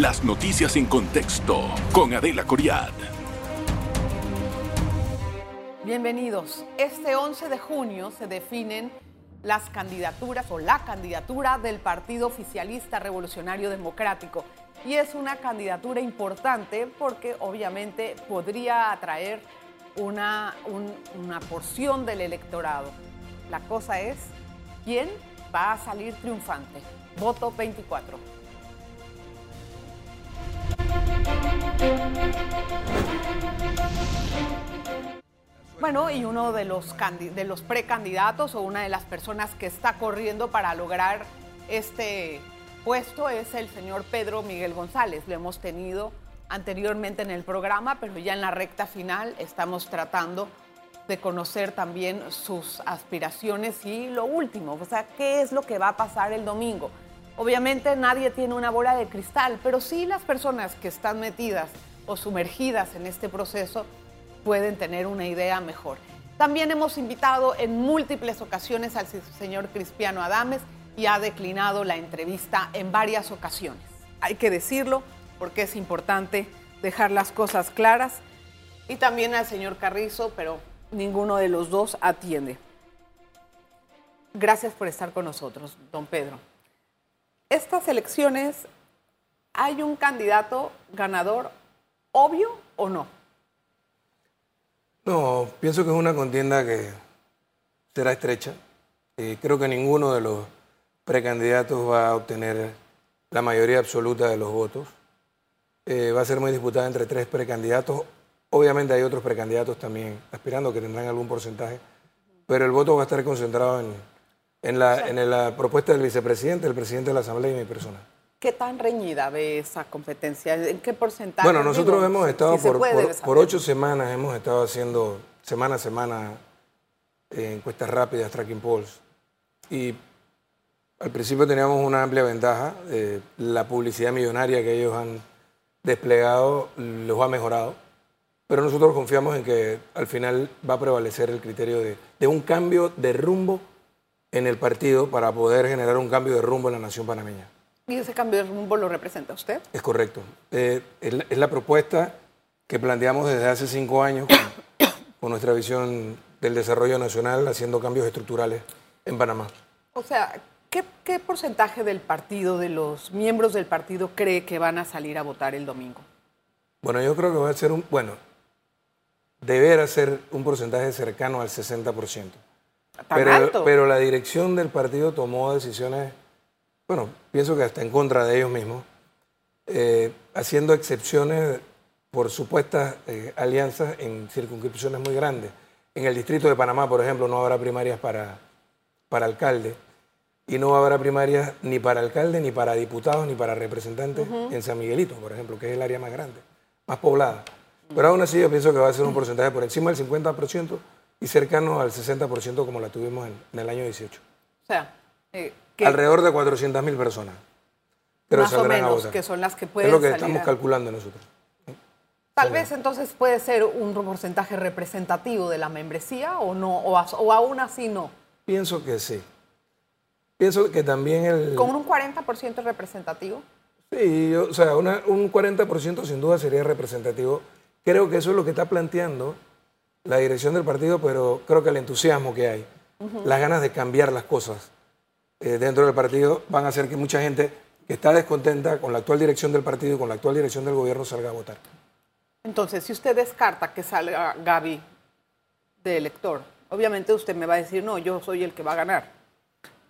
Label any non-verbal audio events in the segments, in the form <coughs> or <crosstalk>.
Las noticias en contexto con Adela Coriad. Bienvenidos. Este 11 de junio se definen las candidaturas o la candidatura del Partido Oficialista Revolucionario Democrático. Y es una candidatura importante porque obviamente podría atraer una, una porción del electorado. La cosa es, ¿quién va a salir triunfante? Voto 24. Bueno, y uno de los, de los precandidatos o una de las personas que está corriendo para lograr este puesto es el señor Pedro Miguel González. Lo hemos tenido anteriormente en el programa, pero ya en la recta final estamos tratando de conocer también sus aspiraciones y lo último, o sea, qué es lo que va a pasar el domingo. Obviamente nadie tiene una bola de cristal, pero sí las personas que están metidas o sumergidas en este proceso pueden tener una idea mejor. También hemos invitado en múltiples ocasiones al señor Cristiano Adames y ha declinado la entrevista en varias ocasiones. Hay que decirlo porque es importante dejar las cosas claras. Y también al señor Carrizo, pero ninguno de los dos atiende. Gracias por estar con nosotros, don Pedro. Estas elecciones, ¿hay un candidato ganador obvio o no? No, pienso que es una contienda que será estrecha. Eh, creo que ninguno de los precandidatos va a obtener la mayoría absoluta de los votos. Eh, va a ser muy disputada entre tres precandidatos. Obviamente hay otros precandidatos también aspirando que tendrán algún porcentaje, pero el voto va a estar concentrado en, en, la, en la propuesta del vicepresidente, el presidente de la Asamblea y mi persona. ¿Qué tan reñida ve esa competencia? ¿En qué porcentaje? Bueno, nosotros hemos estado por, por, ocho semanas, hemos estado haciendo semana a semana eh, encuestas rápidas, tracking polls. Y al principio teníamos una amplia ventaja. Eh, la publicidad millonaria que ellos han desplegado los ha mejorado. Pero nosotros confiamos en que al final va a prevalecer el criterio de, de un cambio de rumbo en el partido para poder generar un cambio de rumbo en la nación panameña. ¿Y ese cambio de rumbo lo representa usted? Es correcto. Eh, es, la propuesta que planteamos desde hace cinco años <coughs> con, nuestra visión del desarrollo nacional, haciendo cambios estructurales en Panamá. O sea, ¿qué, ¿qué, porcentaje del partido, de los miembros del partido, cree que van a salir a votar el domingo? Bueno, yo creo que va a ser un, bueno, deberá ser un porcentaje cercano al 60%. Pero, pero la dirección del partido tomó decisiones bueno, pienso que hasta en contra de ellos mismos, eh, haciendo excepciones por supuestas eh, alianzas en circunscripciones muy grandes. En el distrito de Panamá, por ejemplo, no habrá primarias para, para alcalde y no habrá primarias ni para alcalde, ni para diputados, ni para representantes en San Miguelito, por ejemplo, que es el área más grande, más poblada. Pero aún así yo pienso que va a ser un porcentaje por encima del 50% y cercano al 60% como la tuvimos en, el año 18. O sea, eh, Alrededor de 400.000 personas. Pero Más o menos, que son las que pueden Es lo que estamos calculando nosotros. Tal vez entonces puede ser un porcentaje representativo de la membresía o no, o, o aún así no. Pienso que sí. Pienso que también el... ¿Con un 40% representativo? Sí, o sea, un 40% sin duda sería representativo. Creo que eso es lo que está planteando la dirección del partido, pero creo que el entusiasmo que hay, las ganas de cambiar las cosas, eh, dentro del partido van a hacer que mucha gente que está descontenta con la actual dirección del partido y con la actual dirección del gobierno salga a votar. Entonces, si usted descarta que salga Gaby de elector, obviamente usted me va a decir, no, yo soy el que va a ganar.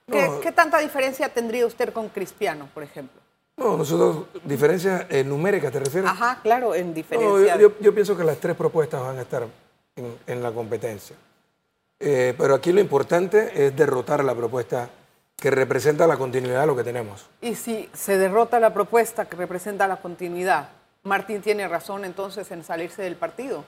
¿Qué, tanta diferencia tendría usted con Cristiano, por ejemplo? No, nosotros, diferencias eh, numéricas, ¿te refieres? Ajá, claro, en diferencia. yo, pienso que las tres propuestas van a estar en, la competencia. Eh, pero aquí lo importante es derrotar la propuesta que representa la continuidad de lo que tenemos. Y si se derrota la propuesta que representa la continuidad, Martín tiene razón entonces en salirse del partido.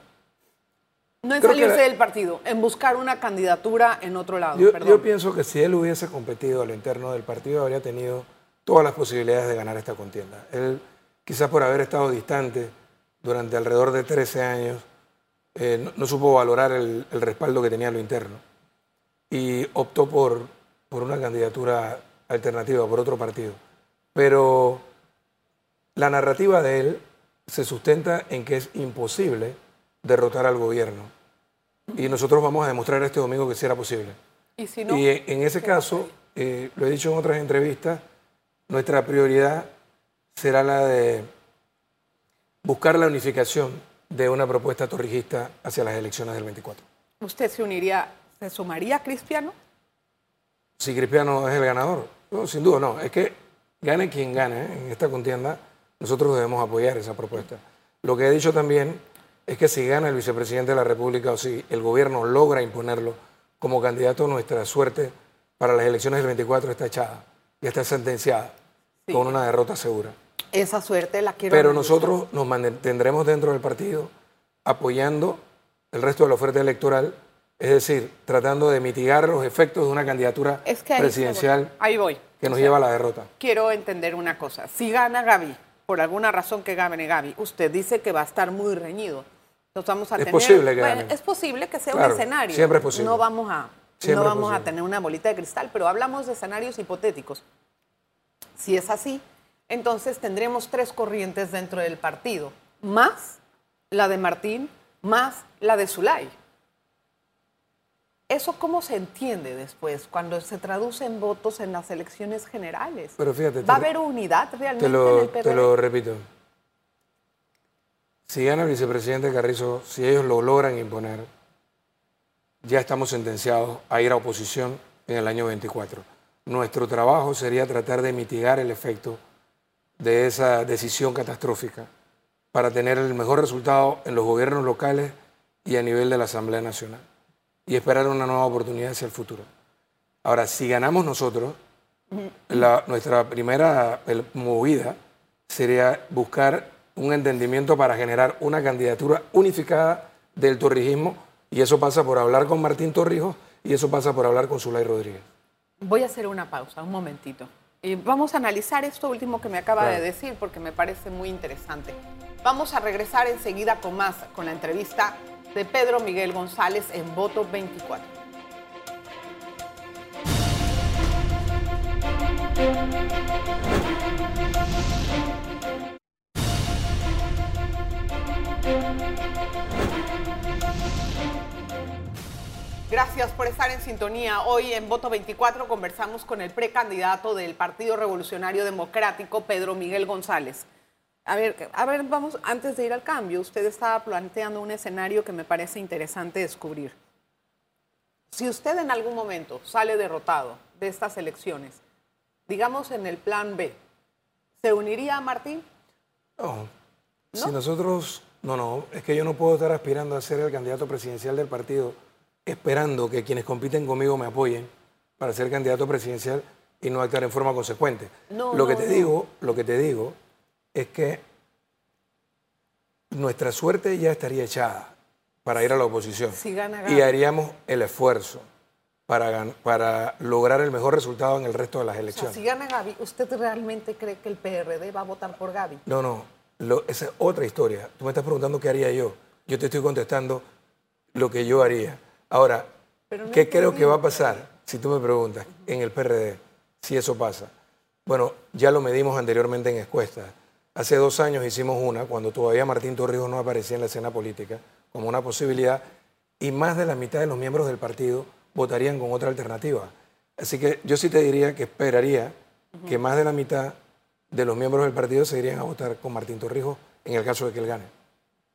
No en salirse del partido, en buscar una candidatura en otro lado. Yo, pienso que si él hubiese competido a lo interno del partido, habría tenido todas las posibilidades de ganar esta contienda. Él, quizás por haber estado distante durante alrededor de 13 años, eh, no, supo valorar el, el respaldo que tenía a lo interno y optó por por una candidatura alternativa, por otro partido. Pero la narrativa de él se sustenta en que es imposible derrotar al gobierno. Y nosotros vamos a demostrar este domingo que sí era posible. Y, si no, y en ese caso, eh, lo he dicho en otras entrevistas, nuestra prioridad será la de buscar la unificación de una propuesta torrijista hacia las elecciones del 24. ¿Usted se uniría, se sumaría a Cristiano? Si Cristiano es el ganador. No, sin duda, no. Es que gane quien gane en esta contienda, nosotros debemos apoyar esa propuesta. Lo que he dicho también es que si gana el vicepresidente de la República o si el gobierno logra imponerlo como candidato, nuestra suerte para las elecciones del 24 está echada, y está sentenciada, con una derrota segura. Esa suerte la quiero. Pero nosotros nos mantendremos dentro del partido apoyando el resto de la oferta electoral, es decir, tratando de mitigar los efectos de una candidatura presidencial ahí voy. que nos lleva a la derrota. Quiero entender una cosa. Si gana Gaby, por alguna razón que gane Gaby, usted dice que va a estar muy reñido. Entonces vamos a es posible que gane. es posible que sea un escenario. Siempre es posible. No vamos a no vamos a tener una bolita de cristal, pero hablamos de escenarios hipotéticos. Si es así, entonces tendremos tres corrientes dentro del partido, más la de Martín, más la de Zulay. ¿Eso cómo se entiende después cuando se traduce en votos en las elecciones generales? Pero fíjate, ¿Va a haber unidad realmente lo, en el PRD? Te lo repito. Si gana el vicepresidente Carrizo, si ellos lo logran imponer, ya estamos sentenciados a ir a oposición en el año 24. Nuestro trabajo sería tratar de mitigar el efecto de esa decisión catastrófica para tener el mejor resultado en los gobiernos locales y a nivel de la Asamblea Nacional y esperar una nueva oportunidad hacia el futuro. Ahora, si ganamos nosotros, nuestra primera movida sería buscar un entendimiento para generar una candidatura unificada del torrijismo y eso pasa por hablar con Martín Torrijos y eso pasa por hablar con Zulay Rodríguez. Voy a hacer una pausa, un momentito. Y vamos a analizar esto último que me acaba de decir porque me parece muy interesante. Vamos a regresar enseguida con más, con la entrevista de Pedro Miguel González en Voto 24. Gracias por estar en sintonía. Hoy en Voto 24 conversamos con el precandidato del Partido Revolucionario Democrático, Pedro Miguel González. A ver, a ver, vamos, antes de ir al cambio, usted estaba planteando un escenario que me parece interesante descubrir. Si usted en algún momento sale derrotado de estas elecciones, digamos en el plan B, ¿se uniría a Martín? No. Si nosotros, no, no, es que yo no puedo estar aspirando a ser el candidato presidencial del partido esperando que quienes compiten conmigo me apoyen para ser candidato presidencial y no actuar en forma consecuente. lo que te digo, lo que te digo es que nuestra suerte ya estaría echada para ir a la oposición y haríamos el esfuerzo para, para lograr el mejor resultado en el resto de las elecciones. si gana Gaby, ¿usted realmente cree que el PRD va a votar por Gaby? No, no, esa es otra historia. Tú me estás preguntando qué haría yo. Yo te estoy contestando lo que yo haría. Ahora, ¿qué creo que va a pasar? Si tú me preguntas, en el PRD, si eso pasa. Bueno, ya lo medimos anteriormente en encuestas. Hace dos años hicimos una, cuando todavía Martín Torrijos no aparecía en la escena política, como una posibilidad, y más de la mitad de los miembros del partido votarían con otra alternativa. Así que yo sí te diría que esperaría que más de la mitad de los miembros del partido se irían a votar con Martín Torrijos en el caso de que él gane.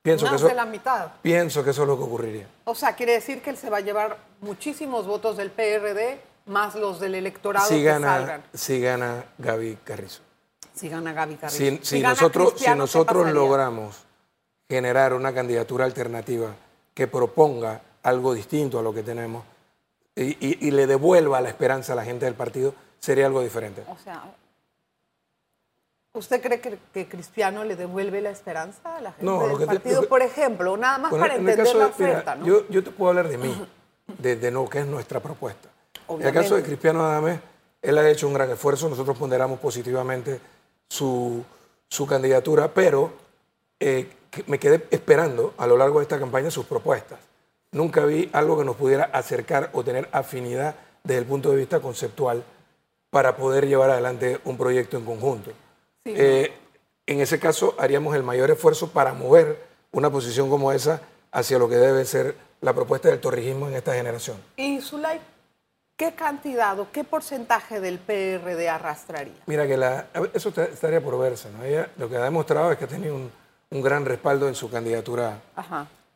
Pienso Más que eso, de la mitad. Pienso que eso es lo que ocurriría. O sea, quiere decir que él se va a llevar muchísimos votos del PRD más los del electorado si que salgan. Si gana Gaby Carrizo. Si gana Gaby Carrizo. Si, nosotros, si nosotros logramos generar una candidatura alternativa que proponga algo distinto a lo que tenemos y, y le devuelva la esperanza a la gente del partido, sería algo diferente. O sea, ¿Usted cree que, Cristiano le devuelve la esperanza a la gente no, del partido, por ejemplo? Nada más para entender la oferta, ¿no? yo, te puedo hablar de mí, de, de, lo que es nuestra propuesta. En el caso de Cristiano Adame, él ha hecho un gran esfuerzo, nosotros ponderamos positivamente su, su candidatura, pero eh, me quedé esperando a lo largo de esta campaña sus propuestas. Nunca vi algo que nos pudiera acercar o tener afinidad desde el punto de vista conceptual para poder llevar adelante un proyecto en conjunto. Eh, en ese caso haríamos el mayor esfuerzo para mover una posición como esa hacia lo que debe ser la propuesta del torrijismo en esta generación. Y Zulay, ¿qué cantidad o qué porcentaje del PRD arrastraría? Mira, que la, eso estaría por verse. ¿no? Ella lo que ha demostrado es que ha tenido un, gran respaldo en su candidatura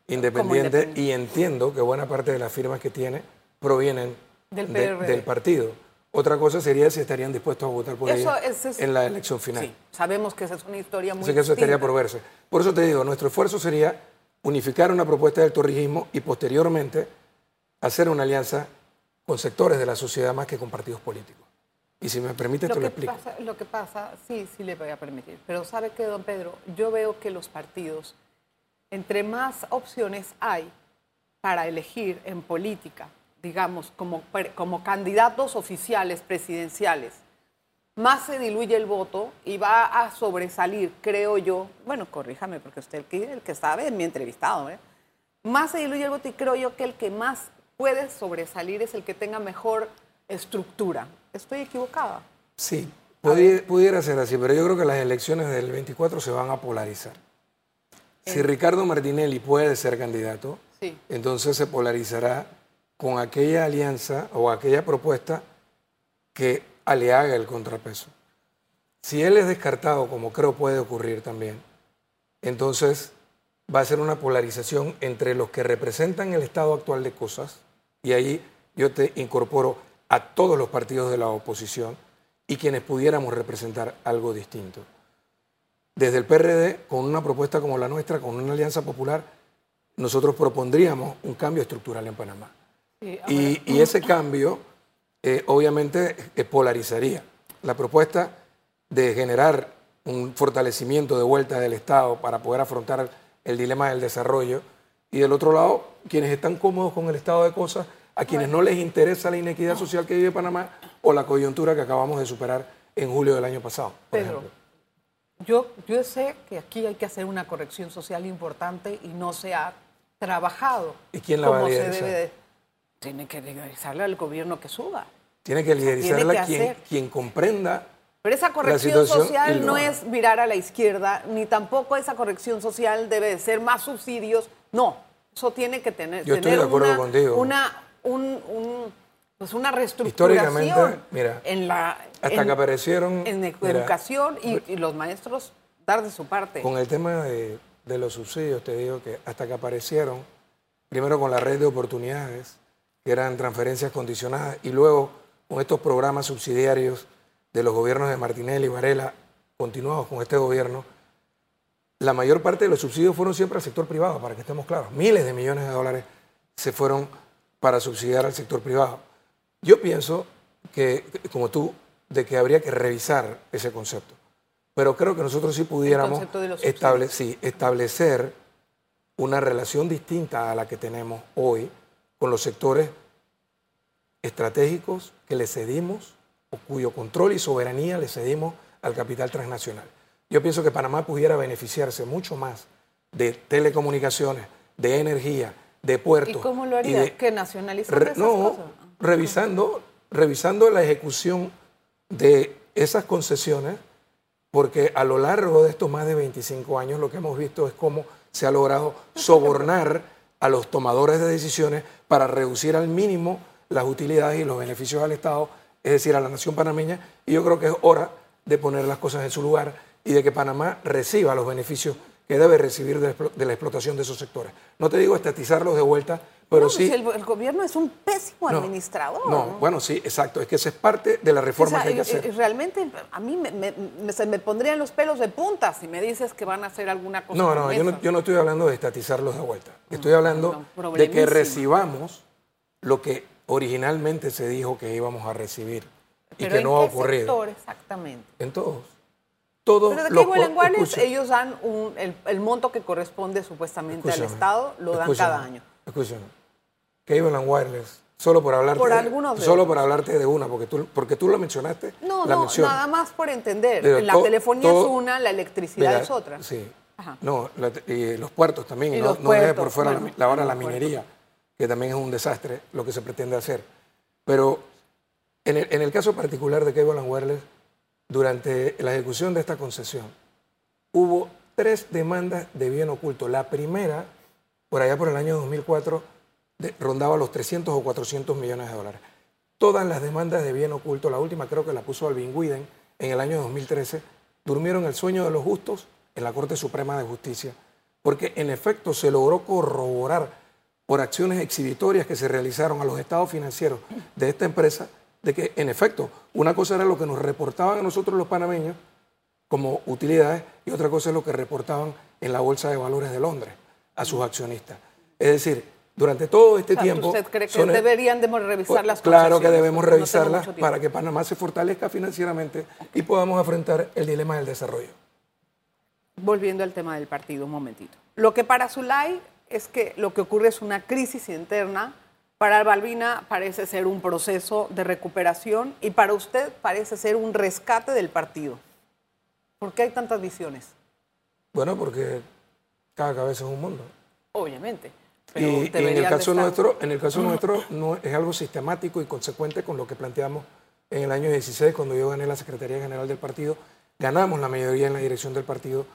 Independiente, y entiendo que buena parte de las firmas que tiene provienen del, partido. Otra cosa sería si estarían dispuestos a votar por ella en la elección final. Sí, sabemos que esa es una historia muy Así que eso estaría por verse. Por eso te digo, nuestro esfuerzo sería unificar una propuesta del torrijismo y posteriormente hacer una alianza con sectores de la sociedad más que con partidos políticos. Y si me permite, te lo explico. lo que pasa, sí, sí le voy a permitir. Pero sabe que, don Pedro, yo veo que los partidos, entre más opciones hay para elegir en política, digamos, como, como candidatos oficiales presidenciales, más se diluye el voto y va a sobresalir, creo yo, bueno, corríjame porque usted el que, el que sabe es mi entrevistado, ¿eh? más se diluye el voto y creo yo que el que más puede sobresalir es el que tenga mejor estructura. ¿Estoy equivocada? Sí, pudiera, ser así, pero yo creo que las elecciones del 24 se van a polarizar. Si Ricardo Martinelli puede ser candidato, entonces se polarizará con aquella alianza o aquella propuesta que le haga el contrapeso. Si él es descartado, como creo puede ocurrir también, entonces va a ser una polarización entre los que representan el estado actual de cosas, y ahí yo te incorporo a todos los partidos de la oposición y quienes pudiéramos representar algo distinto. Desde el PRD, con una propuesta como la nuestra, con una alianza popular, nosotros propondríamos un cambio estructural en Panamá. Y ese cambio eh, obviamente eh, polarizaría. La propuesta de generar un fortalecimiento de vuelta del Estado para poder afrontar el dilema del desarrollo y del otro lado, quienes están cómodos con el estado de cosas, a quienes no les interesa la inequidad social que vive Panamá o la coyuntura que acabamos de superar en julio del año pasado. Pedro, yo, yo sé que aquí hay que hacer una corrección social importante y no se ha trabajado ¿Y quién la va a se debe tiene que liderizarla al gobierno que suba. Tiene que liderizarla quien, quien comprenda pero esa corrección social no es virar a la izquierda, ni tampoco esa corrección social debe de ser más subsidios. No, eso tiene que tener, Yo estoy de acuerdo una, contigo. Una, un, pues una reestructuración Históricamente, mira, en la, hasta que aparecieron... En educación y, los maestros dar de su parte. Con el tema de, de los subsidios, te digo que hasta que aparecieron, primero con la red de oportunidades, que eran transferencias condicionadas, y luego con estos programas subsidiarios de los gobiernos de Martinelli y Varela, continuados con este gobierno, la mayor parte de los subsidios fueron siempre al sector privado, para que estemos claros. Miles de millones de dólares se fueron para subsidiar al sector privado. Yo pienso que, como tú, de que habría que revisar ese concepto. Pero creo que nosotros sí pudiéramos establecer una relación distinta a la que tenemos hoy con los sectores estratégicos que le cedimos o cuyo control y soberanía le cedimos al capital transnacional. Yo pienso que Panamá pudiera beneficiarse mucho más de telecomunicaciones, de energía, de puertos. ¿Y cómo lo haría? ¿Que nacionalizar No, revisando, revisando la ejecución de esas concesiones, porque a lo largo de estos más de 25 años lo que hemos visto es cómo se ha logrado <laughs> sobornar a los tomadores de decisiones para reducir al mínimo las utilidades y los beneficios al Estado, es decir, a la nación panameña, y yo creo que es hora de poner las cosas en su lugar y de que Panamá reciba los beneficios que debe recibir de, la explotación de esos sectores. No te digo estatizarlos de vuelta, pero sí... el, gobierno es un pésimo administrador. No, bueno, sí, exacto. Es que esa es parte de la reforma que hay que hacer. Realmente a mí me, se me pondrían los pelos de punta si me dices que van a hacer alguna cosa. No, no, yo no, yo no estoy hablando de estatizarlos de vuelta. Estoy hablando de que recibamos lo que originalmente se dijo que íbamos a recibir y que no ha ocurrido. Sector exactamente? En todos. Todos Pero de los ellos dan el, monto que corresponde supuestamente al Estado, lo dan cada año. Escúchame. Cable Wireless, solo por hablarte, por de, solo por hablarte de una, porque tú, porque tú lo mencionaste. No, no, nada más por entender. la telefonía es una, la electricidad es otra. Sí. No, y los puertos también, no, no deje por fuera la, hora la minería que también es un desastre lo que se pretende hacer. Pero en el, caso particular de Cable Wireless, durante la ejecución de esta concesión, hubo tres demandas de bien oculto. La primera, por allá por el año 2004, rondaba los 300 o 400 millones de dólares. Todas las demandas de bien oculto, la última creo que la puso Alvin Widen en el año 2013, durmieron el sueño de los justos en la Corte Suprema de Justicia, porque en efecto se logró corroborar por acciones exhibitorias que se realizaron a los estados financieros de esta empresa, de que en efecto una cosa era lo que nos reportaban a nosotros los panameños como utilidades y otra cosa es lo que reportaban en la Bolsa de Valores de Londres a sus accionistas. Es decir, durante todo este tiempo... ¿Usted cree que deberían de revisar las Claro que debemos revisarlas para que Panamá se fortalezca financieramente y podamos afrontar el dilema del desarrollo. Volviendo al tema del partido, un momentito. Lo que para Zulay es que lo que ocurre es una crisis interna, para Balbina parece ser un proceso de recuperación y para usted parece ser un rescate del partido. ¿Por qué hay tantas visiones? Bueno, porque cada cabeza es un mundo. Obviamente y, en el caso nuestro, en el caso nuestro no es algo sistemático y consecuente con lo que planteamos en el año 16 cuando yo gané la Secretaría General del partido, ganamos la mayoría en la dirección del partido,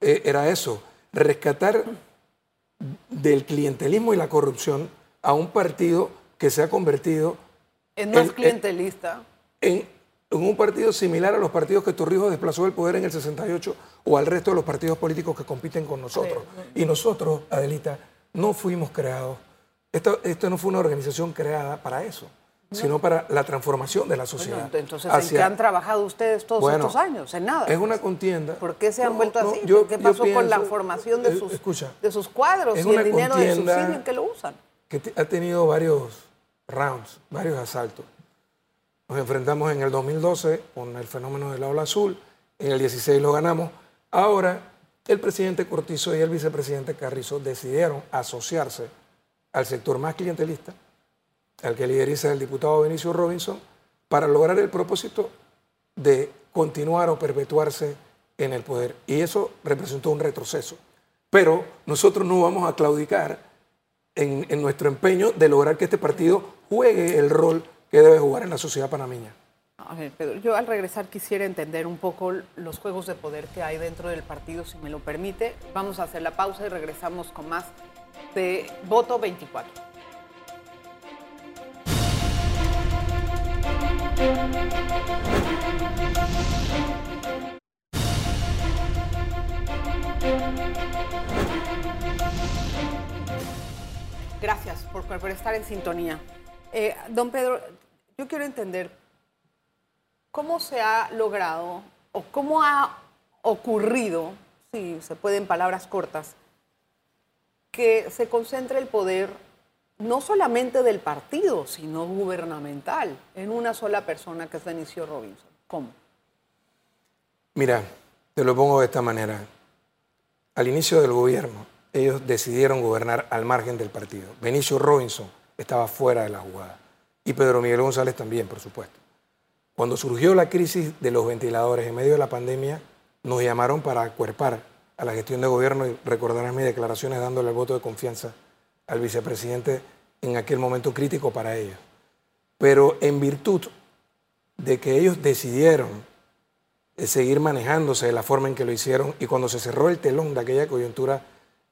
eh, era eso, rescatar del clientelismo y la corrupción a un partido que se ha convertido en más clientelista. En, un partido similar a los partidos que Torrijos desplazó del poder en el 68 o al resto de los partidos políticos que compiten con nosotros. Y nosotros, Adelita, no fuimos creados, esto, esto no fue una organización creada para eso, sino para la transformación de la sociedad. entonces, ¿en qué han trabajado ustedes todos estos años? En nada. Es una contienda. ¿Por qué se han vuelto así? ¿Qué pasó con la formación de sus, de sus cuadros y el dinero de subsidio en que lo usan? Que ha tenido varios rounds, varios asaltos. Nos enfrentamos en el 2012 con el fenómeno del aula azul, en el 16 lo ganamos. Ahora el presidente Cortizo y el vicepresidente Carrizo decidieron asociarse al sector más clientelista, al que lideriza el diputado Benicio Robinson, para lograr el propósito de continuar o perpetuarse en el poder. Y eso representó un retroceso. Pero nosotros no vamos a claudicar en, en nuestro empeño de lograr que este partido juegue el rol que debe jugar en la sociedad panameña. A ver, Pedro, yo al regresar quisiera entender un poco los juegos de poder que hay dentro del partido, si me lo permite. Vamos a hacer la pausa y regresamos con más de Voto 24. Gracias por, estar en sintonía. Eh, don Pedro, yo quiero entender ¿Cómo se ha logrado o cómo ha ocurrido, si se puede en palabras cortas, que se concentre el poder no solamente del partido, sino gubernamental, en una sola persona que es Benicio Robinson? ¿Cómo? Mira, te lo pongo de esta manera. Al inicio del gobierno, ellos decidieron gobernar al margen del partido. Benicio Robinson estaba fuera de la jugada. Y Pedro Miguel González también, por supuesto. Cuando surgió la crisis de los ventiladores en medio de la pandemia, nos llamaron para acuerpar a la gestión de gobierno y recordarán mis declaraciones dándole el voto de confianza al vicepresidente en aquel momento crítico para ellos. Pero en virtud de que ellos decidieron eh, seguir manejándose de la forma en que lo hicieron y cuando se cerró el telón de aquella coyuntura,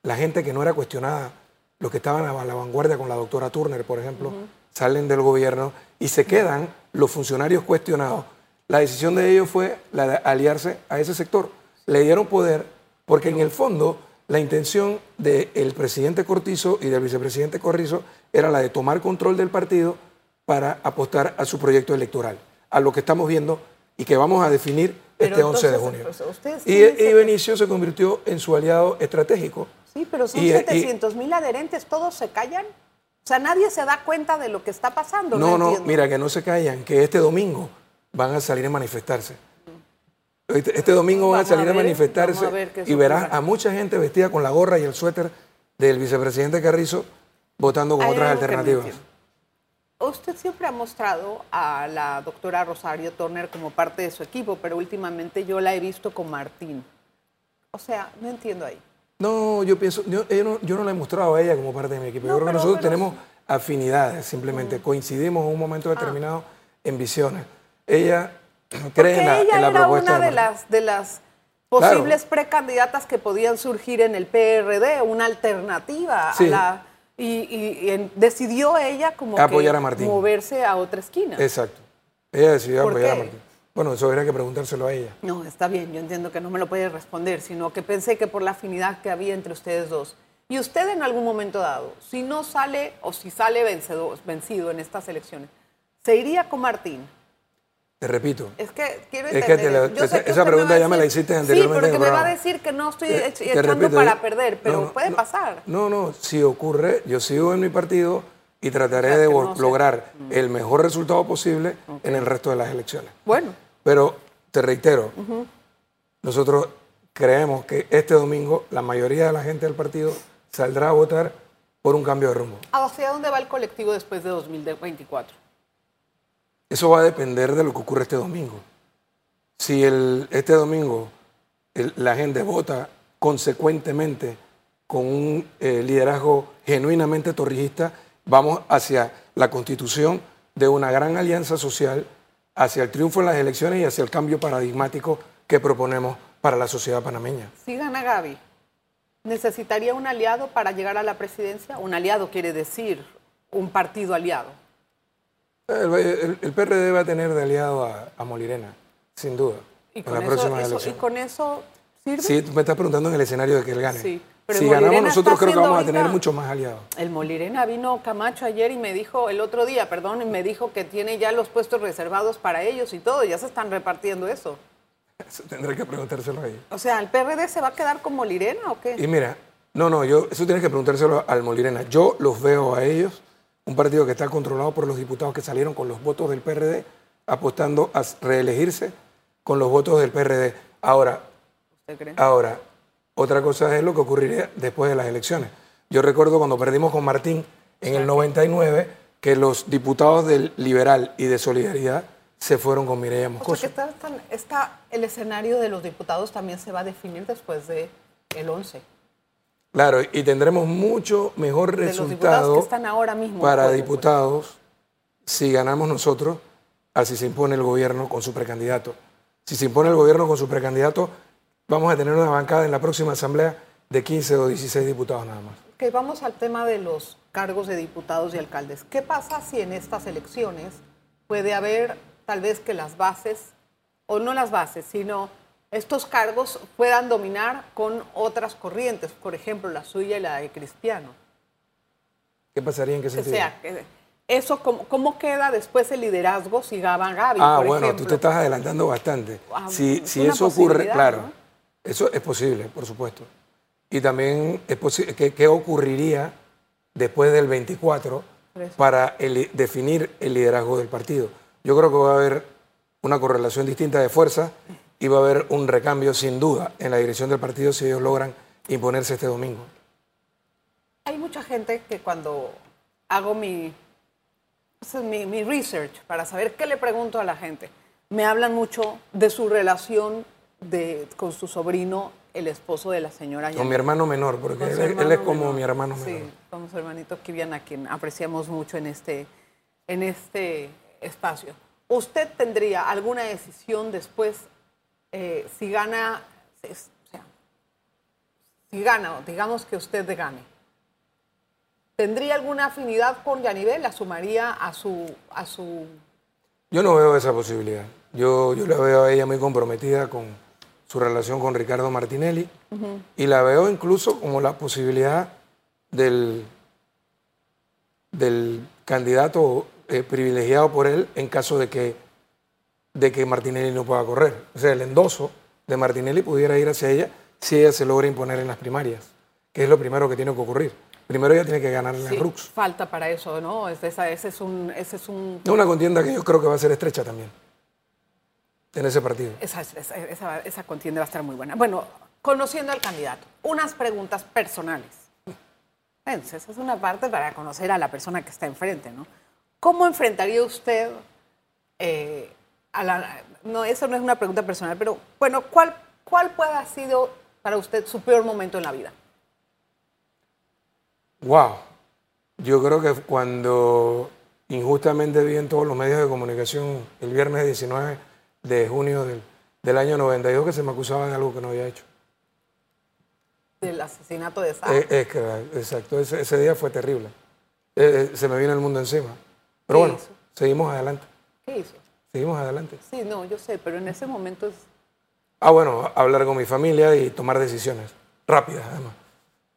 la gente que no era cuestionada, los que estaban a la vanguardia con la doctora Turner, por ejemplo, salen del gobierno y se quedan los funcionarios cuestionados. La decisión de ellos fue la de aliarse a ese sector. Le dieron poder porque en el fondo la intención del presidente Cortizo y del vicepresidente Corrizo era la de tomar control del partido para apostar a su proyecto electoral, a lo que estamos viendo y que vamos a definir este 11 de junio. Y, Benicio se convirtió en su aliado estratégico. Sí, pero son 700 mil adherentes, ¿todos se callan? O sea, nadie se da cuenta de lo que está pasando. No, no, mira, que no se callan, que este domingo van a salir a manifestarse. Este, este domingo van a salir a, manifestarse y verás a mucha gente vestida con la gorra y el suéter del vicepresidente Carrizo votando con otras alternativas. Usted siempre ha mostrado a la doctora Rosario Turner como parte de su equipo, pero últimamente yo la he visto con Martín. O sea, no entiendo ahí. No, yo pienso, yo, no, la he mostrado a ella como parte de mi equipo. yo creo que nosotros tenemos afinidades, simplemente mm. coincidimos en un momento ah. determinado en visiones. Ella cree en la, ella era Una de, las, de las posibles precandidatas que podían surgir en el PRD, una alternativa a la... Y, decidió ella como apoyar a Martín. moverse a otra esquina. Exacto. Ella decidió apoyar a Martín. Bueno, eso habría que preguntárselo a ella. No, está bien, yo entiendo que no me lo puede responder, sino que pensé que por la afinidad que había entre ustedes dos. Y usted en algún momento dado, si no sale o si sale vencido, vencido en estas elecciones, ¿se iría con Martín? Te repito. Es que quiero entender. esa, pregunta ya me la hiciste anteriormente. Sí, porque me va a decir que no estoy echando para perder, pero puede pasar. No, no, si ocurre, yo sigo en mi partido y trataré de lograr mm. el mejor resultado posible en el resto de las elecciones. Bueno. Pero te reitero, nosotros creemos que este domingo la mayoría de la gente del partido saldrá a votar por un cambio de rumbo. ¿Hacia dónde va el colectivo después de 2024? Eso va a depender de lo que ocurre este domingo. Si el, este domingo la gente vota consecuentemente con un eh, liderazgo genuinamente torrijista, vamos hacia la constitución de una gran alianza social, hacia el triunfo en las elecciones y hacia el cambio paradigmático que proponemos para la sociedad panameña. Si gana Gaby, ¿necesitaría un aliado para llegar a la presidencia? Un aliado quiere decir un partido aliado. El, PRD va a tener de aliado a, Molirena, sin duda, ¿Y con eso, ¿Y con eso sirve? Sí, me estás preguntando en el escenario de que él gane. Sí, si ganamos nosotros creo que vamos a tener mucho más aliados. El Molirena vino Camacho ayer y me dijo, el otro día, perdón, y me dijo que tiene ya los puestos reservados para ellos y todo, ya se están repartiendo eso. eso tendré que preguntárselo a ellos. O sea, ¿el PRD se va a quedar con Molirena o qué? Y mira, no, no, yo, eso tienes que preguntárselo al Molirena. Yo los veo a ellos un partido que está controlado por los diputados que salieron con los votos del PRD, apostando a reelegirse con los votos del PRD. Ahora, ahora, otra cosa es lo que ocurriría después de las elecciones. Yo recuerdo cuando perdimos con Martín en el 99 que los diputados del Liberal y de Solidaridad se fueron con Mireya Moscoso. O sea que está, el escenario de los diputados también se va a definir después del el 11. Claro, y tendremos mucho mejor resultado para diputados si ganamos nosotros así si se impone el gobierno con su precandidato. Si se impone el gobierno con su precandidato, vamos a tener una bancada en la próxima asamblea de 15 o 16 diputados nada más. Ok, vamos al tema de los cargos de diputados y alcaldes. ¿Qué pasa si en estas elecciones puede haber tal vez que las bases, o no las bases, sino estos cargos puedan dominar con otras corrientes, por ejemplo, la suya y la de Cristiano. ¿Qué pasaría en qué sentido? O sea, eso, ¿cómo, queda después el liderazgo si Gaban Gaby? Ah, bueno, tú te estás adelantando bastante. Ah, si, si eso ocurre, claro, eso es posible, por supuesto. Y también es posible, ¿qué, ocurriría después del 24 para definir el liderazgo del partido? Yo creo que va a haber una correlación distinta de fuerza y va a haber un recambio sin duda en la dirección del partido si ellos logran imponerse este domingo. Hay mucha gente que cuando hago mi, mi, research para saber qué le pregunto a la gente, me hablan mucho de su relación de, con su sobrino, el esposo de la señora. Con mi hermano menor, porque él, es como mi hermano menor. Sí, como su hermanito Kivian, a quien apreciamos mucho en este, en este espacio. ¿Usted tendría alguna decisión después eh, si gana, si gana, digamos que usted gane, ¿tendría alguna afinidad con Yanivel? ¿La sumaría a su, a su...? Yo no veo esa posibilidad. Yo, yo la veo a ella muy comprometida con su relación con Ricardo Martinelli y la veo incluso como la posibilidad del, del candidato eh, privilegiado por él en caso de que de que Martinelli no pueda correr. O sea, el endoso de Martinelli pudiera ir hacia ella si ella se logra imponer en las primarias, que es lo primero que tiene que ocurrir. Primero ella tiene que ganar en las RUX. Falta para eso, ¿no? ese, es un, ese es un... una contienda que yo creo que va a ser estrecha también en ese partido. Esa, esa, contienda va a estar muy buena. Bueno, conociendo al candidato, unas preguntas personales. esa es una parte para conocer a la persona que está enfrente, ¿no? ¿Cómo enfrentaría usted eh, no, eso no es una pregunta personal, pero bueno, ¿cuál, ¿cuál puede haber sido para usted su peor momento en la vida? Wow. Yo creo que cuando injustamente vi en todos los medios de comunicación el viernes 19 de junio del del año 92 que se me acusaba de algo que no había hecho. Del asesinato de Sara. Eh, exacto, ese, día fue terrible. Eh, eh, se me vino el mundo encima. Pero bueno, seguimos adelante. ¿Qué hizo? Seguimos adelante. Sí, no, yo sé, pero en ese momento es... Ah, bueno, hablar con mi familia y tomar decisiones rápidas, además.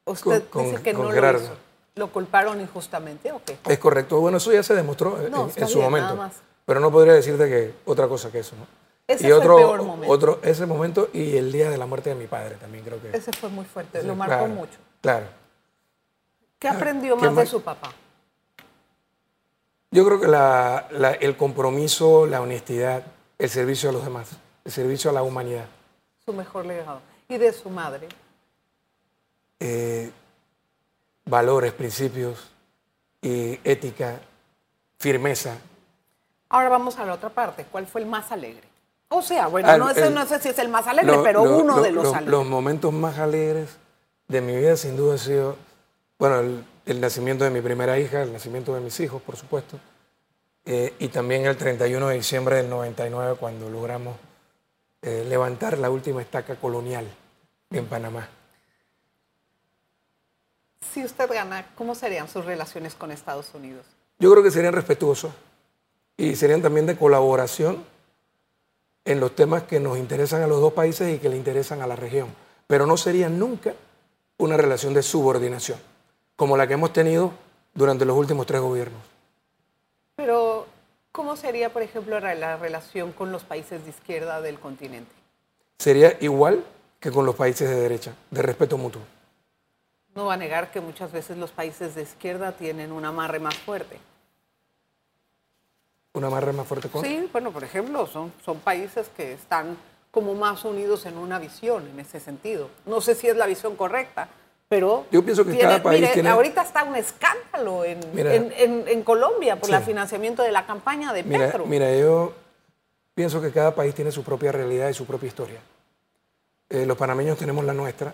Usted dice que no lo hizo. ¿Lo culparon injustamente o qué? Es correcto. Bueno, eso ya se demostró en, su momento. Pero no podría decirte que otra cosa que eso, ¿no? Ese y fue otro, el peor momento. Otro, ese momento y el día de la muerte de mi padre también creo que. Ese fue muy fuerte, lo marcó mucho. Claro. ¿Qué aprendió más de su papá? Yo creo que el compromiso, la honestidad, el servicio a los demás, el servicio a la humanidad. Su mejor legado. ¿Y de su madre? Eh, valores, principios, y ética, firmeza. Ahora vamos a la otra parte. ¿Cuál fue el más alegre? O sea, bueno, no, sé si es el más alegre, pero uno de los alegres. Los momentos más alegres de mi vida sin duda ha sido, bueno, el, nacimiento de mi primera hija, el nacimiento de mis hijos, por supuesto, eh, y también el 31 de diciembre del 99 cuando logramos eh, levantar la última estaca colonial en Panamá. Si usted gana, ¿cómo serían sus relaciones con Estados Unidos? Yo creo que serían respetuosos y serían también de colaboración en los temas que nos interesan a los dos países y que le interesan a la región. Pero no sería nunca una relación de subordinación, como la que hemos tenido durante los últimos tres gobiernos. Pero, ¿cómo sería, por ejemplo, la relación con los países de izquierda del continente? Sería igual que con los países de derecha, de respeto mutuo. No va a negar que muchas veces los países de izquierda tienen un amarre más fuerte. ¿Una amarre más fuerte con? Sí, bueno, por ejemplo, son, son países que están como más unidos en una visión en ese sentido. No sé si es la visión correcta, pero... Yo pienso que cada país tiene... Ahorita está un escándalo en, en, Colombia por el financiamiento de la campaña de Petro. Mira, yo pienso que cada país tiene su propia realidad y su propia historia. Eh, los panameños tenemos la nuestra,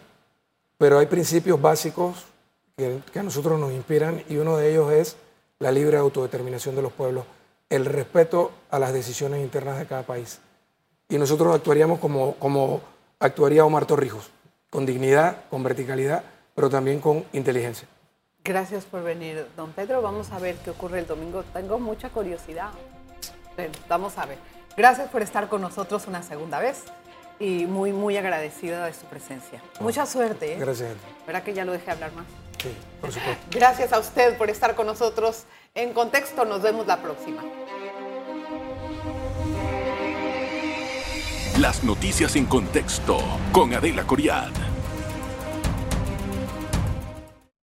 pero hay principios básicos que, que a nosotros nos inspiran y uno de ellos es la libre autodeterminación de los pueblos el respeto a las decisiones internas de cada país. Y nosotros actuaríamos como, como actuaría Omar Torrijos, con dignidad, con verticalidad, pero también con inteligencia. Gracias por venir, don Pedro. Vamos a ver qué ocurre el domingo. Tengo mucha curiosidad. vamos a ver. Gracias por estar con nosotros una segunda vez y muy, muy agradecida de su presencia. Mucha suerte. ¿eh? Gracias. ¿Verdad que ya lo dejé hablar más? Sí, por supuesto. Gracias a usted por estar con nosotros en contexto. Nos vemos la próxima. Las noticias en contexto con Adela Coriad.